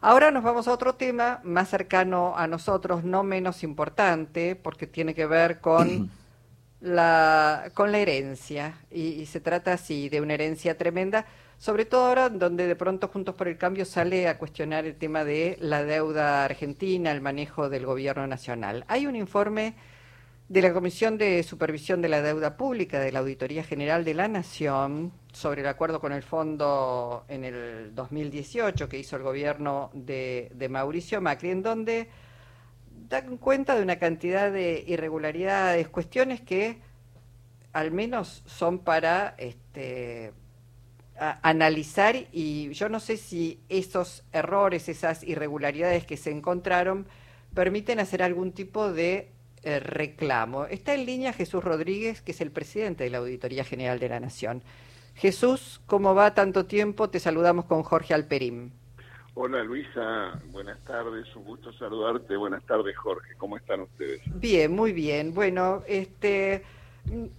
Ahora nos vamos a otro tema más cercano a nosotros, no menos importante, porque tiene que ver con la, con la herencia. Y, se trata así de una herencia tremenda, sobre todo ahora donde de pronto Juntos por el Cambio sale a cuestionar el tema de la deuda argentina, el manejo del gobierno nacional. Hay un informe de la Comisión de Supervisión de la Deuda Pública de la Auditoría General de la Nación sobre el acuerdo con el fondo en el 2018 que hizo el gobierno de, Mauricio Macri, en donde dan cuenta de una cantidad de irregularidades, cuestiones que al menos son para este, analizar y yo no sé si esos errores, esas irregularidades que se encontraron permiten hacer algún tipo de eh, reclamo. Está en línea Jesús Rodríguez, que es el presidente de la Auditoría General de la Nación. Jesús, ¿cómo va tanto tiempo? Te saludamos con Jorge Alperín. Hola Luisa, buenas tardes, un gusto saludarte. Buenas tardes Jorge, ¿cómo están ustedes? Bien, muy bien. Bueno, este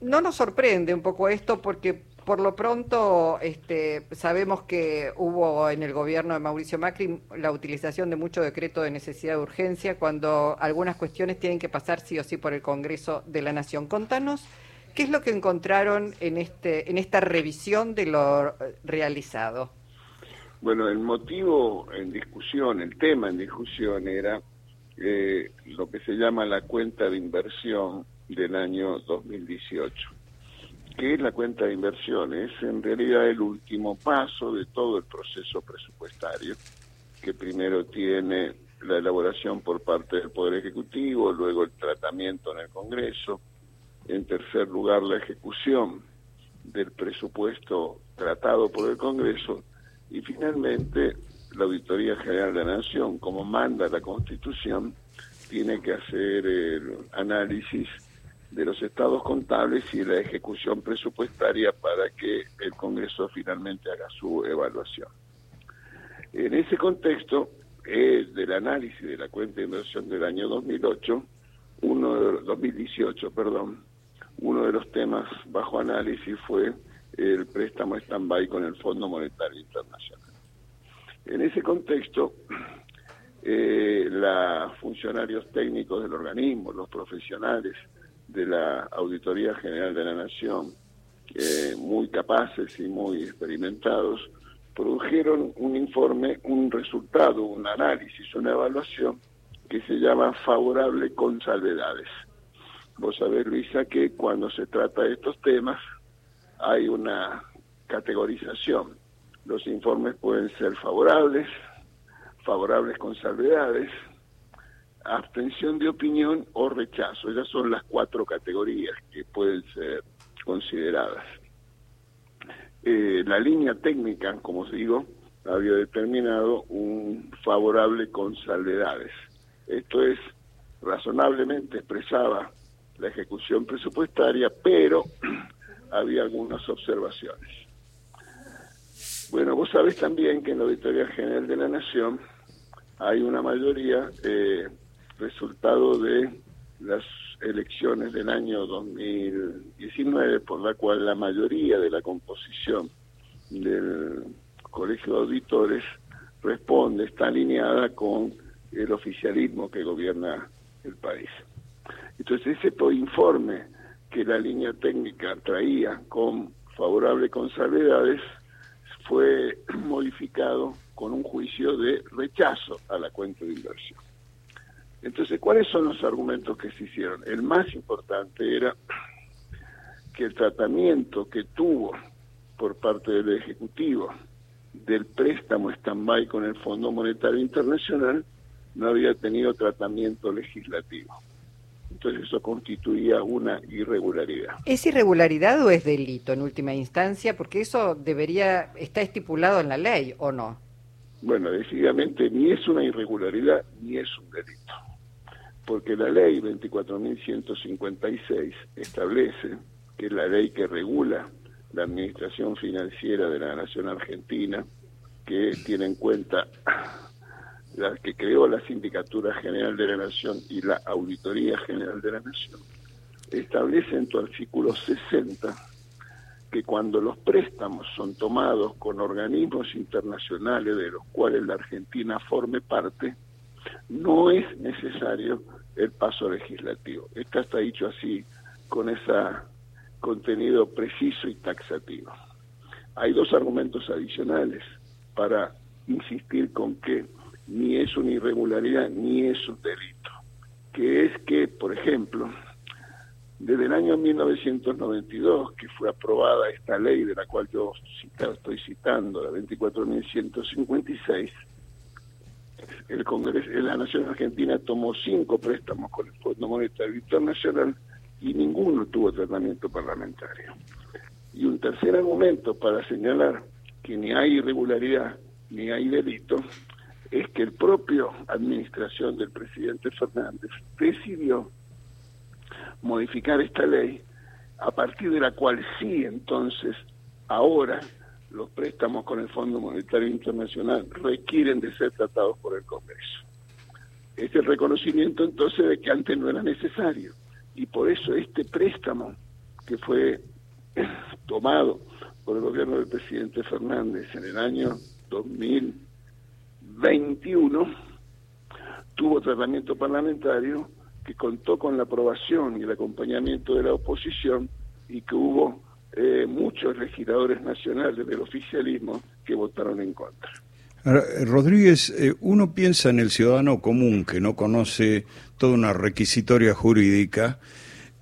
no nos sorprende un poco esto porque por lo pronto, este, sabemos que hubo en el gobierno de Mauricio Macri la utilización de mucho decreto de necesidad de urgencia cuando algunas cuestiones tienen que pasar sí o sí por el Congreso de la Nación. Contanos qué es lo que encontraron en, este, en esta revisión de lo realizado. Bueno, el motivo en discusión, el tema en discusión era eh, lo que se llama la cuenta de inversión del año 2018 que la cuenta de inversiones en realidad el último paso de todo el proceso presupuestario, que primero tiene la elaboración por parte del Poder Ejecutivo, luego el tratamiento en el Congreso, en tercer lugar la ejecución del presupuesto tratado por el Congreso y finalmente la Auditoría General de la Nación, como manda la Constitución, tiene que hacer el análisis de los estados contables y la ejecución presupuestaria para que el Congreso finalmente haga su evaluación. En ese contexto, eh, del análisis de la cuenta de inversión del año 2008, uno de, 2018, perdón, uno de los temas bajo análisis fue el préstamo stand-by con el Fondo Monetario Internacional. En ese contexto, eh, los funcionarios técnicos del organismo, los profesionales, de la Auditoría General de la Nación, muy capaces y muy experimentados, produjeron un informe, un resultado, un análisis, una evaluación que se llama favorable con salvedades. Vos sabés, Luisa, que cuando se trata de estos temas hay una categorización. Los informes pueden ser favorables, favorables con salvedades, abstención de opinión o rechazo. Esas son las cuatro categorías que pueden ser consideradas. Eh, la línea técnica, como os digo, había determinado un favorable con salvedades. Esto es, razonablemente expresaba la ejecución presupuestaria, pero había algunas observaciones. Bueno, vos sabés también que en la Auditoría General de la Nación hay una mayoría eh, resultado de las elecciones del año 2019, por la cual la mayoría de la composición del Colegio de Auditores responde, está alineada con el oficialismo que gobierna el país. Entonces ese informe que la línea técnica traía con favorable con salvedades fue modificado con un juicio de rechazo a la cuenta de inversión. Entonces, ¿cuáles son los argumentos que se hicieron? El más importante era que el tratamiento que tuvo por parte del Ejecutivo del préstamo stand-by con el Fondo Monetario Internacional no había tenido tratamiento legislativo. Entonces eso constituía una irregularidad. ¿Es irregularidad o es delito en última instancia? Porque eso debería, está estipulado en la ley, ¿o no? Bueno, decididamente ni es una irregularidad ni es un delito porque la ley 24.156 establece que la ley que regula la administración financiera de la nación argentina, que tiene en cuenta la que creó la Sindicatura General de la Nación y la Auditoría General de la Nación, establece en tu artículo 60 que cuando los préstamos son tomados con organismos internacionales de los cuales la Argentina forme parte, no es necesario el paso legislativo. Esto está dicho así, con ese contenido preciso y taxativo. Hay dos argumentos adicionales para insistir con que ni es una irregularidad ni es un delito, que es que, por ejemplo, desde el año 1992, que fue aprobada esta ley de la cual yo estoy citando, la 24.156, el Congreso, la Nación Argentina tomó cinco préstamos con el Fondo Monetario Internacional y ninguno tuvo tratamiento parlamentario. Y un tercer argumento para señalar que ni hay irregularidad ni hay delito es que el propio administración del presidente Fernández decidió modificar esta ley a partir de la cual sí entonces ahora los préstamos con el Fondo Monetario Internacional requieren de ser tratados por el Congreso. Es el reconocimiento entonces de que antes no era necesario y por eso este préstamo que fue tomado por el gobierno del presidente Fernández en el año 2021 tuvo tratamiento parlamentario que contó con la aprobación y el acompañamiento de la oposición y que hubo eh, muchos legisladores nacionales del oficialismo que votaron en contra. Eh, Rodríguez, eh, uno piensa en el ciudadano común que no conoce toda una requisitoria jurídica,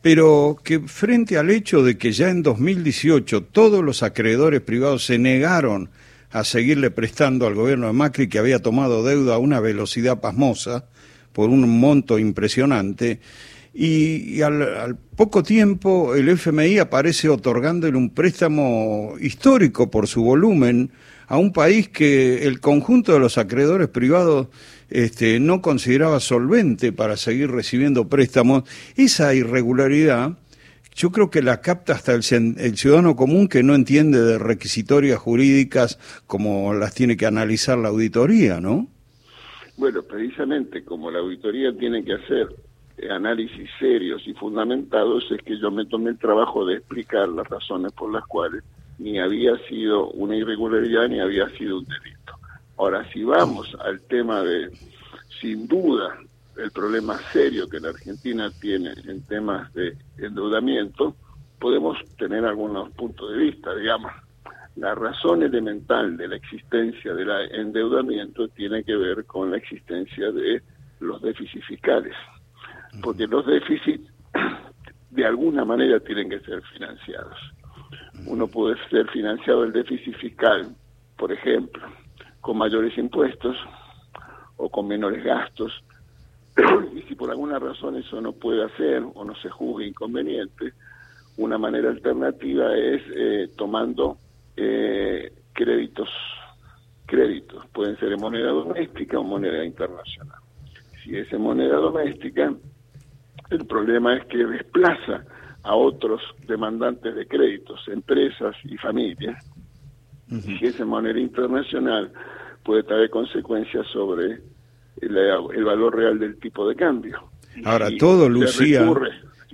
pero que frente al hecho de que ya en 2018 todos los acreedores privados se negaron a seguirle prestando al gobierno de Macri que había tomado deuda a una velocidad pasmosa por un monto impresionante, y, al, poco tiempo el FMI aparece otorgándole un préstamo histórico por su volumen a un país que el conjunto de los acreedores privados este, no consideraba solvente para seguir recibiendo préstamos. Esa irregularidad yo creo que la capta hasta el, el, ciudadano común que no entiende de requisitorias jurídicas como las tiene que analizar la auditoría, ¿no? Bueno, precisamente como la auditoría tiene que hacer análisis serios y fundamentados, es que yo me tomé el trabajo de explicar las razones por las cuales ni había sido una irregularidad ni había sido un delito. Ahora, si vamos al tema de, sin duda, el problema serio que la Argentina tiene en temas de endeudamiento, podemos tener algunos puntos de vista, digamos. La razón elemental de la existencia del endeudamiento tiene que ver con la existencia de los déficits fiscales porque los déficits de alguna manera tienen que ser financiados. Uno puede ser financiado el déficit fiscal, por ejemplo, con mayores impuestos o con menores gastos, y si por alguna razón eso no puede hacer o no se juzgue inconveniente, una manera alternativa es eh, tomando eh, créditos, créditos, pueden ser en moneda doméstica o moneda internacional. Si es en moneda doméstica, el problema es que desplaza a otros demandantes de créditos, empresas y familias. Y si es en manera internacional, puede traer consecuencias sobre el, valor real del tipo de cambio. Ahora, todo, Lucía,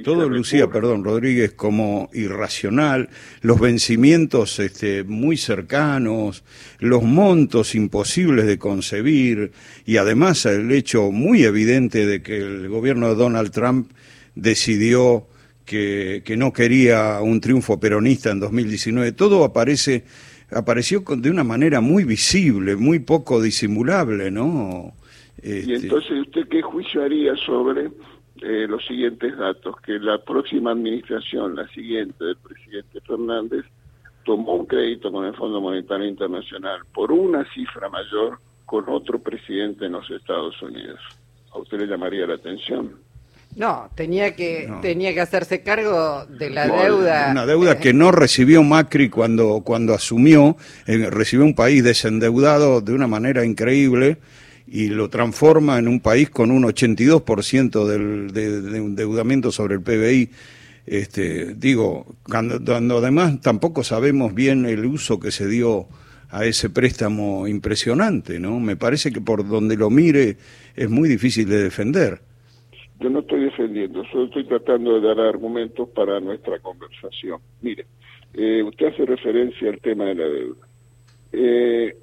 todo lucía, perdón, Rodríguez, como irracional, los vencimientos este, muy cercanos, los montos imposibles de concebir y además el hecho muy evidente de que el gobierno de Donald Trump decidió que, que no quería un triunfo peronista en 2019. Todo aparece, apareció de una manera muy visible, muy poco disimulable, ¿no? Y este, entonces, ¿usted qué juicio haría sobre eh, los siguientes datos, que la próxima administración, la siguiente del presidente Fernández, tomó un crédito con el Fondo Monetario Internacional por una cifra mayor con otro presidente en los Estados Unidos. ¿A usted le llamaría la atención? No, tenía que tenía que hacerse cargo de la deuda. Una deuda que no recibió Macri cuando cuando asumió, eh, recibió un país desendeudado de una manera increíble y lo transforma en un país con un 82% del, de, de endeudamiento sobre el PBI. Este, digo, cuando, además tampoco sabemos bien el uso que se dio a ese préstamo impresionante, ¿no? Me parece que por donde lo mire es muy difícil de defender. Yo no estoy defendiendo, solo estoy tratando de dar argumentos para nuestra conversación. Mire, Eh, usted hace referencia al tema de la deuda. Eh,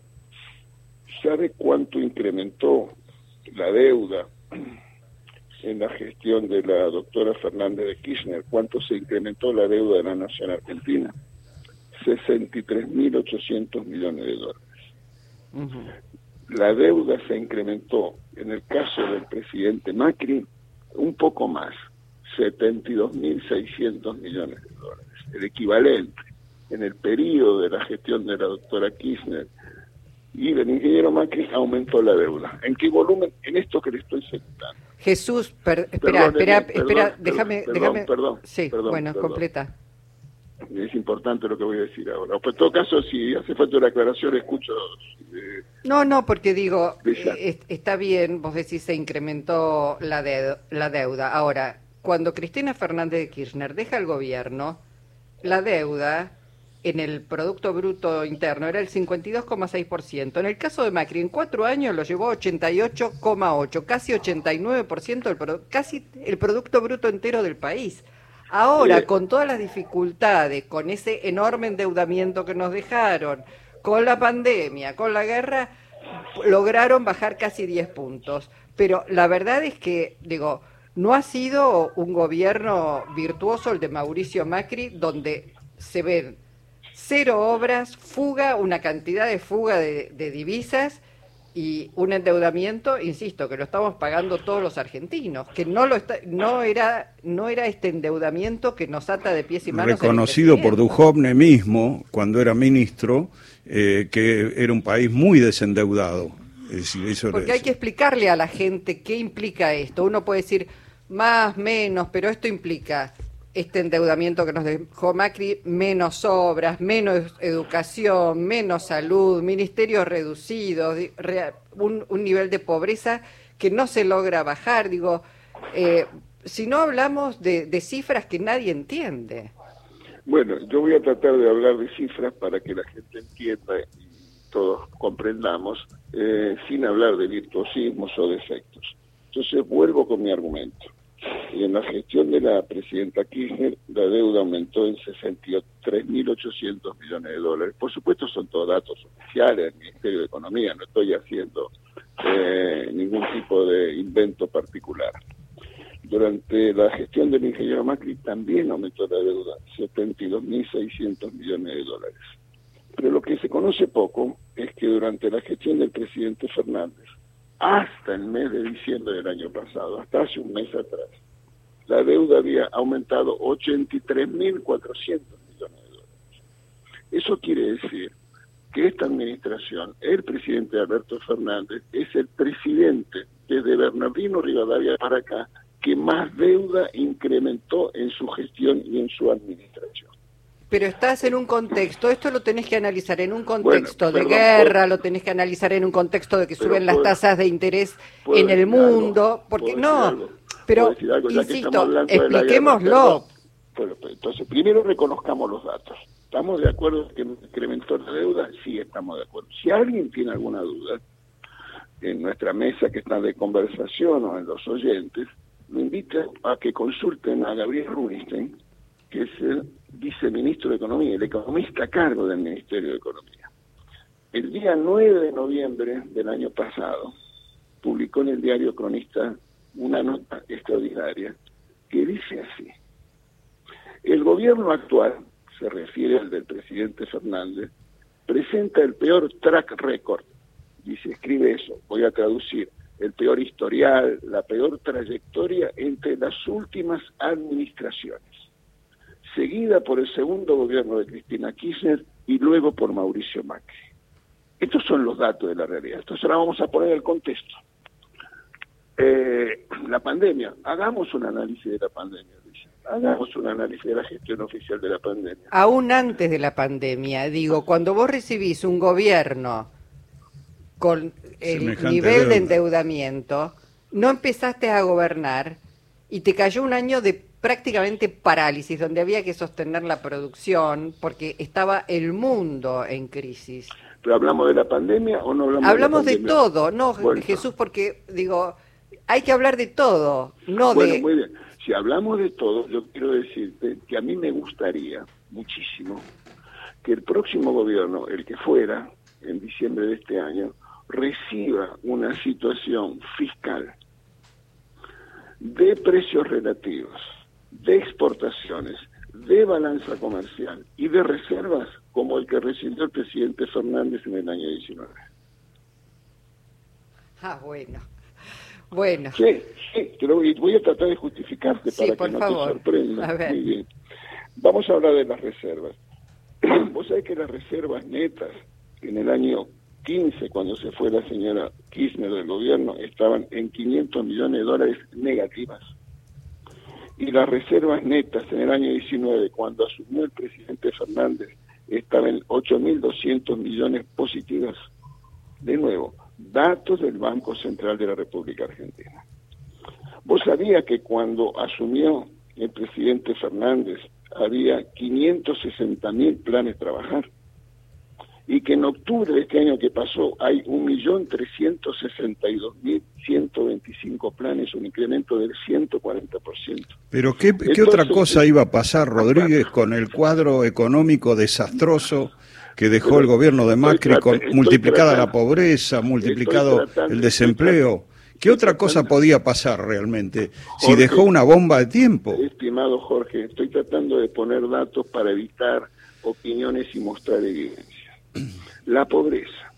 ¿Sabe cuánto incrementó la deuda en la gestión de la doctora Fernández de Kirchner? ¿Cuánto se incrementó la deuda de la Nación Argentina? 63.800 millones de dólares. La deuda se incrementó, en el caso del presidente Macri, un poco más, 72.600 millones de dólares, el equivalente en el periodo de la gestión de la doctora Kirchner y del ingeniero Macri aumentó la deuda. ¿En qué volumen? En esto que le estoy señalando. Jesús, espera, espera, espera, déjame, déjame. Perdón, sí, bueno, completa. Es importante lo que voy a decir ahora. Pues en todo caso, si hace falta una aclaración, escucho. Eh, no, no, porque digo, eh, está bien, vos decís se incrementó la, la deuda. Ahora, cuando Cristina Fernández de Kirchner deja el gobierno, la deuda en el Producto Bruto Interno era el 52,6%. En el caso de Macri, en cuatro años lo llevó a 88,8%, casi 89% del casi el Producto Bruto entero del país. Ahora, con todas las dificultades, con ese enorme endeudamiento que nos dejaron, con la pandemia, con la guerra, lograron bajar casi 10 puntos. Pero la verdad es que, digo, no ha sido un gobierno virtuoso el de Mauricio Macri, donde se ven cero obras, fuga, una cantidad de fuga de, divisas y un endeudamiento, insisto, que lo estamos pagando todos los argentinos, que no lo no era no era este endeudamiento que nos ata de pies y manos. Reconocido por Duhovne mismo cuando era ministro eh, que era un país muy desendeudado. Porque hay que explicarle a la gente qué implica esto. Uno puede decir más, menos, pero esto implica este endeudamiento que nos dejó Macri, menos obras, menos educación, menos salud, ministerios reducidos, un, nivel de pobreza que no se logra bajar. Digo, eh, si no hablamos de, cifras que nadie entiende. Bueno, yo voy a tratar de hablar de cifras para que la gente entienda y todos comprendamos, eh, sin hablar de virtuosismos o defectos. Entonces vuelvo con mi argumento y en la gestión de la presidenta Kirchner la deuda aumentó en 63.800 millones de dólares. Por supuesto son todos datos oficiales del Ministerio de Economía, no estoy haciendo eh, ningún tipo de invento particular. Durante la gestión del ingeniero Macri también aumentó la deuda, 72.600 millones de dólares. Pero lo que se conoce poco es que durante la gestión del presidente Fernández, hasta el mes de diciembre del año pasado, hasta hace un mes atrás, la deuda había aumentado 83.400 millones de dólares. Eso quiere decir que esta administración, el presidente Alberto Fernández, es el presidente desde Bernardino Rivadavia para acá que más deuda incrementó en su gestión y en su administración. Pero estás en un contexto, esto lo tenés que analizar en un contexto de guerra, lo tenés que analizar en un contexto de que suben las tasas de interés en el mundo, porque no, pero insisto, expliquémoslo. Pues, entonces, primero reconozcamos los datos. ¿Estamos de acuerdo que incrementó la deuda? Sí, estamos de acuerdo. Si alguien tiene alguna duda, en nuestra mesa que está de conversación o en los oyentes, me invita a que consulten a Gabriel Rubinstein, que es el viceministro de Economía, el economista a cargo del Ministerio de Economía. El día 9 de noviembre del año pasado, publicó en el diario Cronista una nota extraordinaria que dice así. El gobierno actual, se refiere al del presidente Fernández, presenta el peor track record, dice, escribe eso, voy a traducir, el peor historial, la peor trayectoria entre las últimas administraciones seguida por el segundo gobierno de Cristina Kirchner y luego por Mauricio Macri. Estos son los datos de la realidad. Entonces ahora vamos a poner el contexto. Eh, la pandemia, hagamos un análisis de la pandemia, hagamos un análisis de la gestión oficial de la pandemia. Aún antes de la pandemia, digo, cuando vos recibís un gobierno con el nivel de endeudamiento, no empezaste a gobernar y te cayó un año de prácticamente parálisis, donde había que sostener la producción porque estaba el mundo en crisis. ¿Pero hablamos de la pandemia o no hablamos, hablamos de, todo, no, Jesús, porque digo, hay que hablar de todo, no bueno, de... muy bien. Si hablamos de todo, yo quiero decirte que a mí me gustaría muchísimo que el próximo gobierno, el que fuera, en diciembre de este año, reciba una situación fiscal de precios relativos, de exportaciones, de balanza comercial y de reservas como el que recibió el presidente Fernández en el año 19. Ah, bueno. Bueno. Sí, sí, te lo voy, a tratar de justificarte para que no te sorprenda. Muy bien. Vamos a hablar de las reservas. Vos sabés que las reservas netas en el año 15, cuando se fue la señora Kirchner del gobierno, estaban en 500 millones de dólares negativas. Y las reservas netas en el año 19, cuando asumió el presidente Fernández, estaban en 8.200 millones positivas. De nuevo, datos del Banco Central de la República Argentina. Vos sabías que cuando asumió el presidente Fernández había 560 mil planes trabajar y que en octubre de este año que pasó hay 1.362.125 planes, un incremento del 140%. Pero ¿qué, ¿qué otra cosa iba a pasar, Rodríguez, con el cuadro económico desastroso que dejó el gobierno de Macri, con, multiplicada la pobreza, multiplicado el desempleo? ¿Qué otra cosa podía pasar realmente si dejó una bomba de tiempo? Estimado Jorge, estoy tratando de poner datos para evitar opiniones y mostrar evidencia. La pobreza.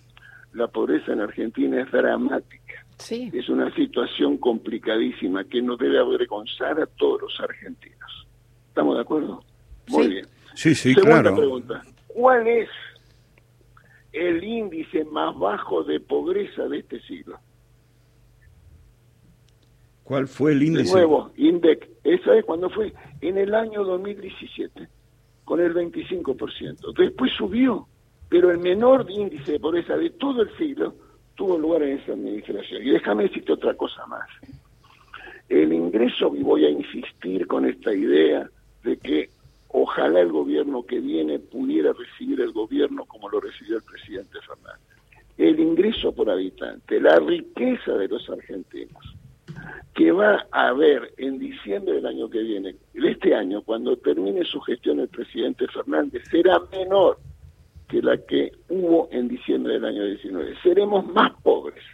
La pobreza en Argentina es dramática. Sí. Es una situación complicadísima que nos debe avergonzar a todos los argentinos. ¿Estamos de acuerdo? Muy bien. Sí, sí, Segunda pregunta. ¿Cuál es el índice más bajo de pobreza de este siglo? ¿Cuál fue el índice? De nuevo, INDEC. ¿Esa es cuando fue? En el año 2017, con el 25%. Después subió pero el menor índice de pobreza de todo el siglo tuvo lugar en esa administración. Y déjame decirte otra cosa más. El ingreso, y voy a insistir con esta idea de que ojalá el gobierno que viene pudiera recibir el gobierno como lo recibió el presidente Fernández. El ingreso por habitante, la riqueza de los argentinos, que va a haber en diciembre del año que viene, de este año, cuando termine su gestión el presidente Fernández, será menor que la que hubo en diciembre del año 19. Seremos más pobres.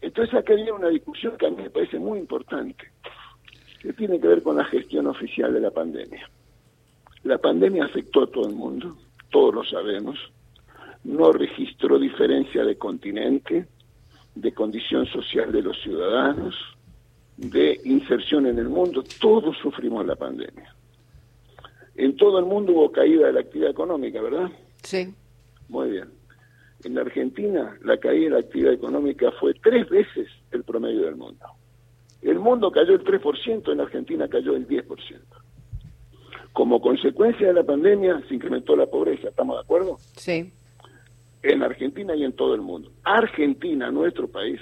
Entonces acá viene una discusión que a mí me parece muy importante, que tiene que ver con la gestión oficial de la pandemia. La pandemia afectó a todo el mundo, todos lo sabemos, no registró diferencia de continente, de condición social de los ciudadanos, de inserción en el mundo, todos sufrimos la pandemia. En todo el mundo hubo caída de la actividad económica, ¿verdad? Sí. Muy bien. En la Argentina la caída de la actividad económica fue tres veces el promedio del mundo. El mundo cayó el 3%, en la Argentina cayó el 10%. Como consecuencia de la pandemia se incrementó la pobreza, ¿estamos de acuerdo? Sí. En Argentina y en todo el mundo. Argentina, nuestro país,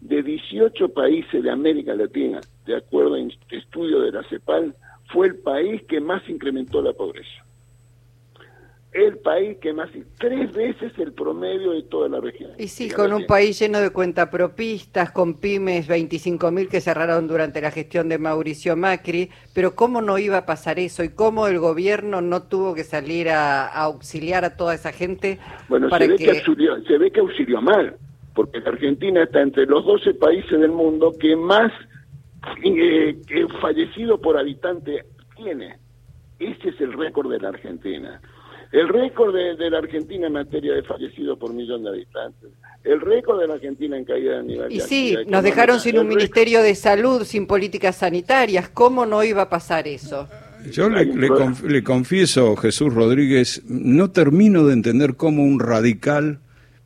de 18 países de América Latina, de acuerdo a estudio de la CEPAL, fue el país que más incrementó la pobreza el país que más, tres veces el promedio de toda la región. Y sí, con un país lleno de cuentapropistas, con pymes 25.000 que cerraron durante la gestión de Mauricio Macri, pero ¿cómo no iba a pasar eso? ¿Y cómo el gobierno no tuvo que salir a, auxiliar a toda esa gente? Bueno, se, ve que... auxilió, se ve que auxilió mal, porque la Argentina está entre los 12 países del mundo que más eh, fallecido por habitante tiene. Ese es el récord de la Argentina. El récord de, la Argentina en materia de fallecidos por millón de habitantes. El récord de la Argentina en caída de nivel Y sí, nos dejaron sin un Ministerio de Salud, sin políticas sanitarias. ¿Cómo no iba a pasar eso? Yo le, le, confieso, Jesús Rodríguez, no termino de entender cómo un radical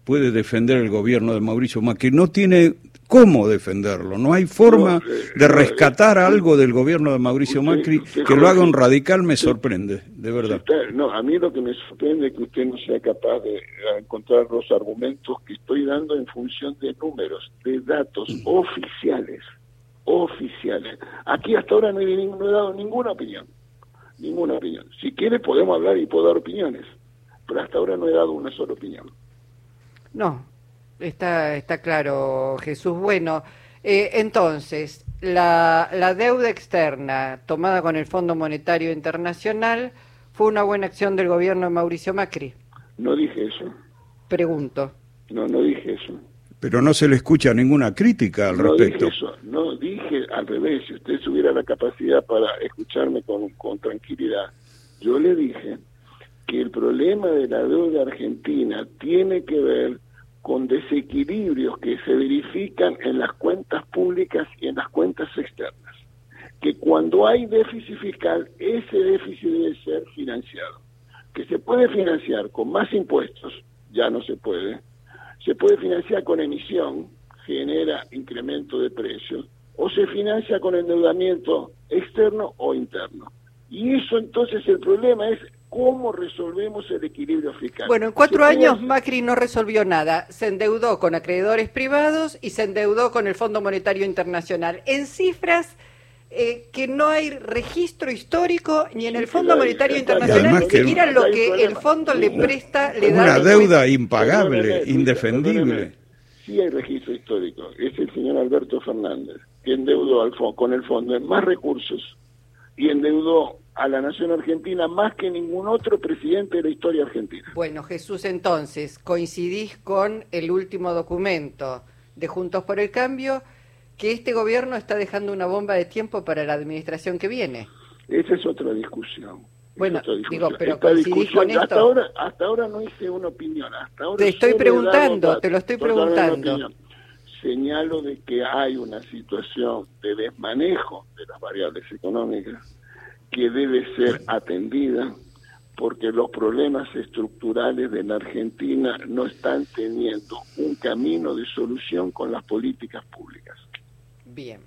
puede defender el gobierno de Mauricio Macri. No tiene cómo defenderlo. No hay forma de rescatar algo del gobierno de Mauricio Macri que lo haga un radical, me sorprende, de verdad. no, a mí lo que me sorprende es que usted no sea capaz de encontrar los argumentos que estoy dando en función de números, de datos mm. oficiales, oficiales. Aquí hasta ahora no he, no he dado ninguna opinión, ninguna opinión. Si quiere podemos hablar y puedo dar opiniones, pero hasta ahora no he dado una sola opinión. No, Está, está claro, Jesús. Bueno, eh, entonces, la, la deuda externa tomada con el Fondo Monetario Internacional ¿Fue una buena acción del gobierno de Mauricio Macri? No dije eso. Pregunto. No, no dije eso. Pero no se le escucha ninguna crítica al no respecto. dije eso. No dije al revés. Si usted tuviera la capacidad para escucharme con, con tranquilidad, yo le dije que el problema de la deuda argentina tiene que ver con desequilibrios que se verifican en las cuentas públicas y en las cuentas externas. Que cuando hay déficit fiscal, ese déficit debe ser financiado. Que se puede financiar con más impuestos, ya no se puede. Se puede financiar con emisión, genera incremento de precios, o se financia con endeudamiento externo o interno. Y eso entonces el problema es cómo resolvemos el equilibrio fiscal. Bueno, en cuatro años Macri no resolvió nada. Se endeudó con acreedores privados y se endeudó con el Fondo Monetario Internacional. En cifras eh, que no hay registro histórico ni en el Fondo Monetario Internacional, ni siquiera lo que el fondo le presta le da. Una deuda impagable, indefendible. Sí hay registro histórico. Es el señor Alberto Fernández, que endeudó al con el fondo en más recursos y endeudó a la nación argentina más que ningún otro presidente de la historia argentina. Bueno, Jesús, entonces, coincidís con el último documento de Juntos por el Cambio, que este gobierno está dejando una bomba de tiempo para la administración que viene. Esa es otra discusión. Bueno, otra discusión. digo, pero Esta discusión, con esto. Hasta ahora, hasta ahora no hice una opinión. Hasta ahora Te estoy preguntando, te lo estoy preguntando. Señalo de que hay una situación de desmanejo de las variables económicas que debe ser atendida porque los problemas estructurales de la Argentina no están teniendo un camino de solución con las políticas públicas. Bien.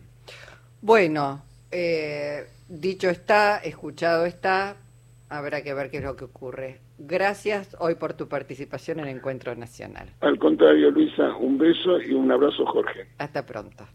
Bueno, eh, dicho está, escuchado está, habrá que ver qué es lo que ocurre. Gracias hoy por tu participación en el Encuentro Nacional. Al contrario, Luisa, un beso y un abrazo, Jorge. Hasta pronto.